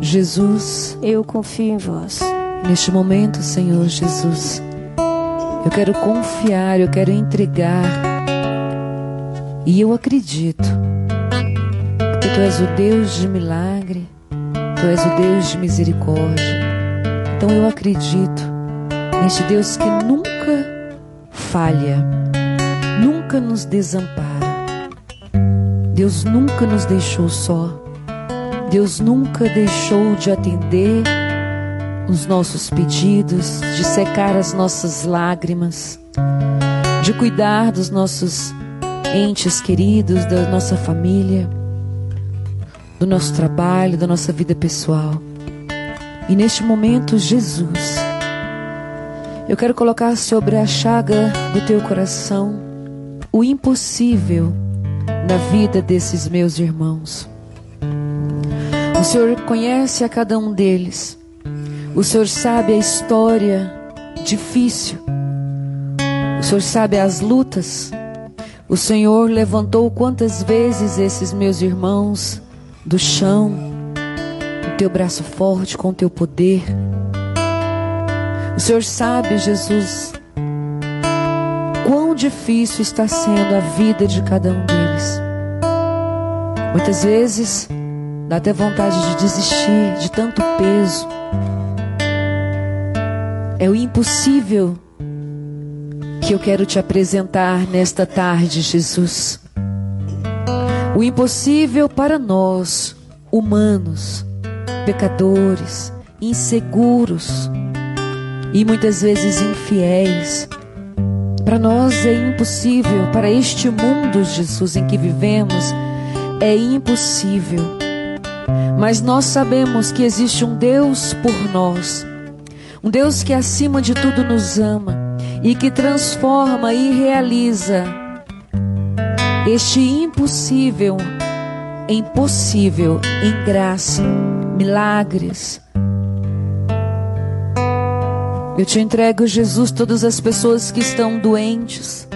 Jesus, eu confio em vós. neste momento, Senhor Jesus, eu quero confiar, eu quero entregar. E eu acredito que Tu és o Deus de milagre, Tu és o Deus de misericórdia. Então eu acredito neste Deus que nunca falha, nunca nos desampara. Deus nunca nos deixou só. Deus nunca deixou de atender os nossos pedidos, de secar as nossas lágrimas, de cuidar dos nossos entes queridos, da nossa família, do nosso trabalho, da nossa vida pessoal. E neste momento, Jesus, eu quero colocar sobre a chaga do teu coração o impossível na vida desses meus irmãos. O Senhor conhece a cada um deles. O Senhor sabe a história difícil. O Senhor sabe as lutas. O Senhor levantou quantas vezes esses meus irmãos do chão, com teu braço forte, com teu poder. O Senhor sabe, Jesus, quão difícil está sendo a vida de cada um deles. Muitas vezes dá até vontade de desistir de tanto peso. É o impossível que eu quero te apresentar nesta tarde, Jesus. O impossível para nós, humanos, pecadores, inseguros e muitas vezes infiéis. Para nós é impossível, para este mundo, Jesus, em que vivemos, é impossível. Mas nós sabemos que existe um Deus por nós, um Deus que acima de tudo nos ama e que transforma e realiza este impossível em possível, em graça, milagres. Eu te entrego, Jesus, todas as pessoas que estão doentes,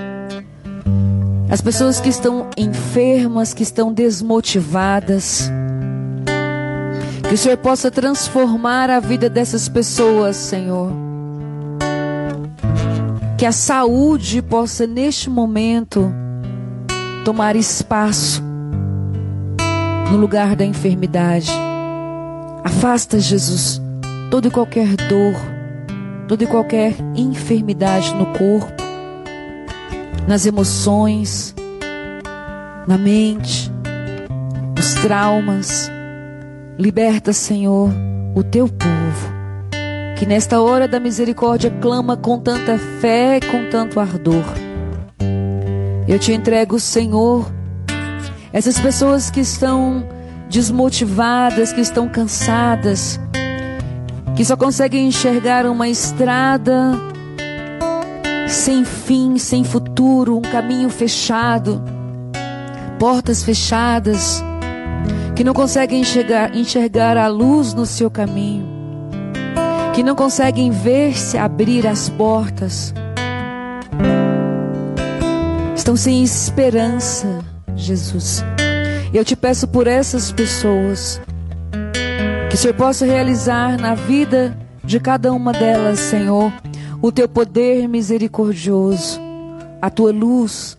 as pessoas que estão enfermas, que estão desmotivadas. Que o Senhor possa transformar a vida dessas pessoas, Senhor. Que a saúde possa, neste momento, tomar espaço no lugar da enfermidade. Afasta, Jesus, toda e qualquer dor, toda e qualquer enfermidade no corpo, nas emoções, na mente, nos traumas. Liberta, Senhor, o teu povo, que nesta hora da misericórdia clama com tanta fé, com tanto ardor. Eu te entrego, Senhor, essas pessoas que estão desmotivadas, que estão cansadas, que só conseguem enxergar uma estrada sem fim, sem futuro, um caminho fechado, portas fechadas que não conseguem enxergar, enxergar a luz no seu caminho, que não conseguem ver se abrir as portas, estão sem esperança, Jesus. Eu te peço por essas pessoas, que o Senhor possa realizar na vida de cada uma delas, Senhor, o teu poder misericordioso, a tua luz.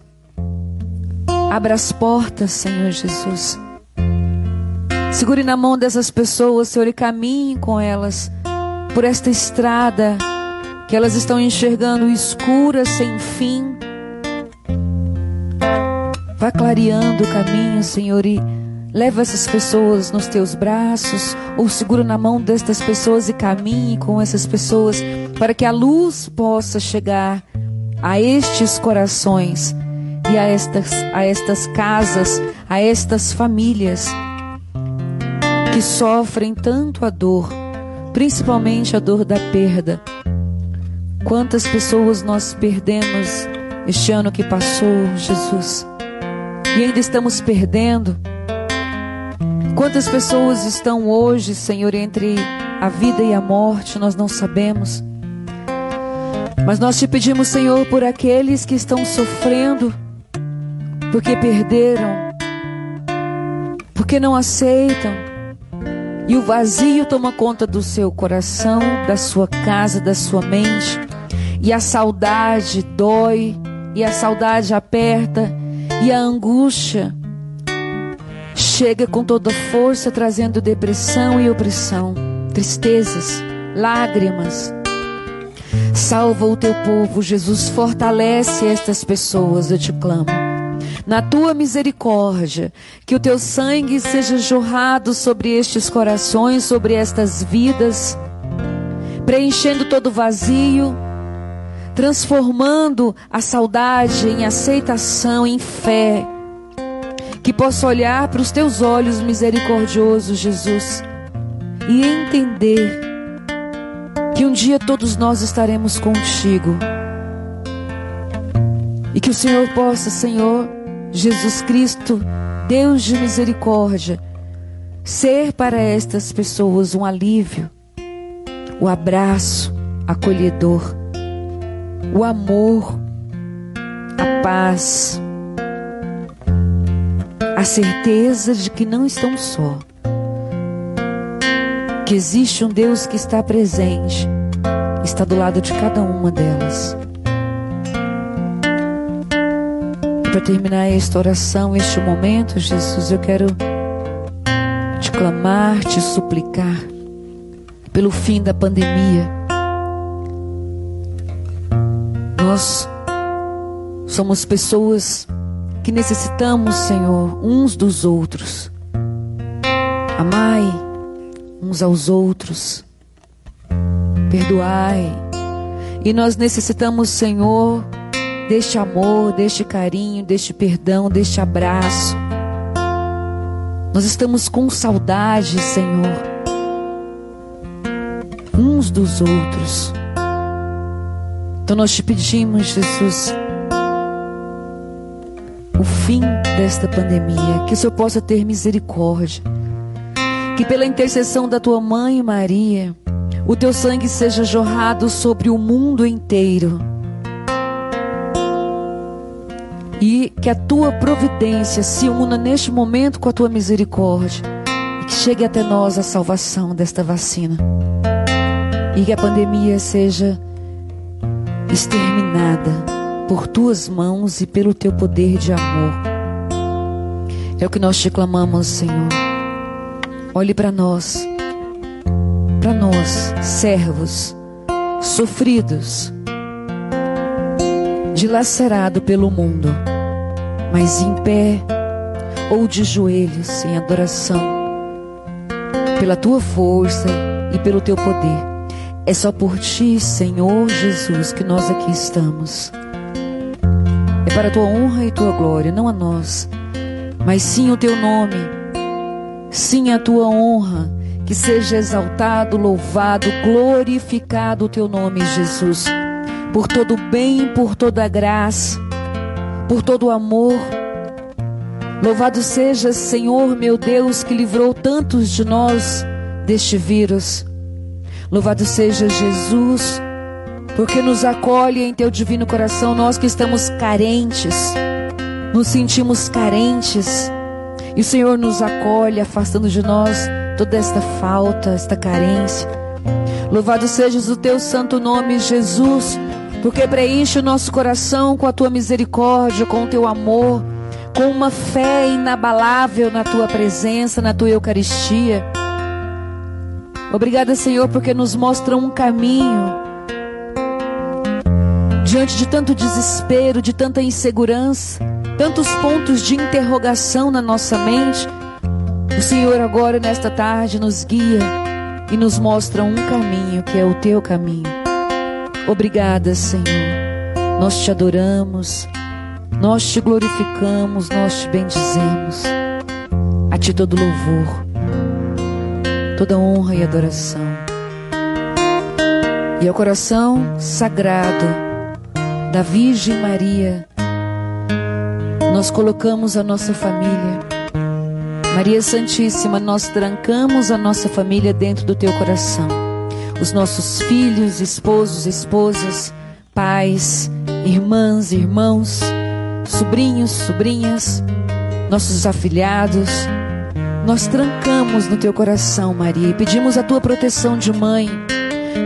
Abra as portas, Senhor Jesus Segure na mão dessas pessoas, Senhor, e caminhe com elas por esta estrada que elas estão enxergando escura, sem fim. Vá clareando o caminho, Senhor, e leva essas pessoas nos teus braços, ou segura na mão destas pessoas e caminhe com essas pessoas, para que a luz possa chegar a estes corações e a estas, a estas casas, a estas famílias que sofrem tanto a dor, principalmente a dor da perda. Quantas pessoas nós perdemos este ano que passou, Jesus, e ainda estamos perdendo. Quantas pessoas estão hoje, Senhor, entre a vida e a morte, nós não sabemos. Mas nós te pedimos, Senhor, por aqueles que estão sofrendo, porque perderam, porque não aceitam E o vazio toma conta do seu coração, da sua casa, da sua mente. E a saudade dói, e a saudade aperta, e a angústia chega com toda força, trazendo depressão e opressão, tristezas, lágrimas. Salva o teu povo, Jesus, fortalece estas pessoas, eu te clamo na tua misericórdia, que o teu sangue seja jorrado sobre estes corações, sobre estas vidas, preenchendo todo vazio, transformando a saudade em aceitação, em fé. Que possa olhar para os teus olhos misericordiosos, Jesus, e entender que um dia todos nós estaremos contigo. E que o Senhor possa, Senhor, Jesus Cristo, Deus de misericórdia, ser para estas pessoas um alívio, o abraço acolhedor, o amor, a paz, a certeza de que não estão só, que existe um Deus que está presente, está do lado de cada uma delas. Para terminar esta oração, este momento, Jesus, eu quero te clamar, te suplicar pelo fim da pandemia. Nós somos pessoas que necessitamos, Senhor, uns dos outros. Amai uns aos outros. Perdoai. E nós necessitamos, Senhor, deste amor, deste carinho, deste perdão, deste abraço. Nós estamos com saudade, Senhor, uns dos outros. Então nós te pedimos, Jesus, o fim desta pandemia, que o Senhor possa ter misericórdia, que pela intercessão da tua mãe Maria, o teu sangue seja jorrado sobre o mundo inteiro e que a tua providência se una neste momento com a tua misericórdia e que chegue até nós a salvação desta vacina e que a pandemia seja exterminada por tuas mãos e pelo teu poder de amor. É o que nós te clamamos, Senhor. Olhe para nós, para nós, servos, sofridos, dilacerado pelo mundo, mas em pé ou de joelhos em adoração, pela tua força e pelo teu poder. É só por ti, Senhor Jesus, que nós aqui estamos. É para a tua honra e tua glória, não a nós, mas sim o teu nome, sim a tua honra. Que seja exaltado, louvado, glorificado o teu nome, Jesus por todo o bem, por toda a graça, por todo o amor. Louvado seja, Senhor meu Deus, que livrou tantos de nós deste vírus. Louvado seja Jesus, porque nos acolhe em teu divino coração, nós que estamos carentes, nos sentimos carentes, e o Senhor nos acolhe, afastando de nós toda esta falta, esta carência. Louvado sejas o teu santo nome, Jesus porque preenche o nosso coração com a tua misericórdia, com o teu amor, com uma fé inabalável na tua presença, na tua Eucaristia. Obrigada, Senhor, porque nos mostra um caminho diante de tanto desespero, de tanta insegurança, tantos pontos de interrogação na nossa mente. O Senhor agora nesta tarde nos guia e nos mostra um caminho que é o teu caminho. Obrigada, Senhor. Nós te adoramos, nós te glorificamos, nós te bendizemos. A ti todo louvor, toda honra e adoração. E ao coração sagrado da Virgem Maria, nós colocamos a nossa família. Maria Santíssima, nós trancamos a nossa família dentro do teu coração os nossos filhos, esposos, esposas, pais, irmãs, irmãos, sobrinhos, sobrinhas, nossos afilhados, nós trancamos no teu coração, Maria, e pedimos a tua proteção de mãe,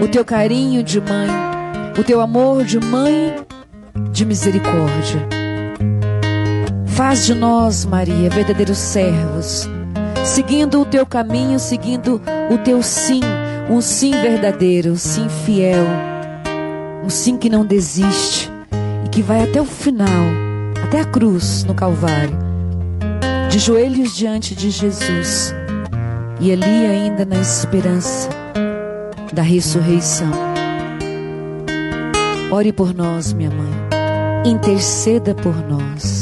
o teu carinho de mãe, o teu amor de mãe de misericórdia. Faz de nós, Maria, verdadeiros servos, seguindo o teu caminho, seguindo o teu sim, um sim verdadeiro, um sim fiel, um sim que não desiste e que vai até o final, até a cruz no Calvário de joelhos diante de Jesus e ali ainda na esperança da ressurreição. Ore por nós, minha mãe. Interceda por nós.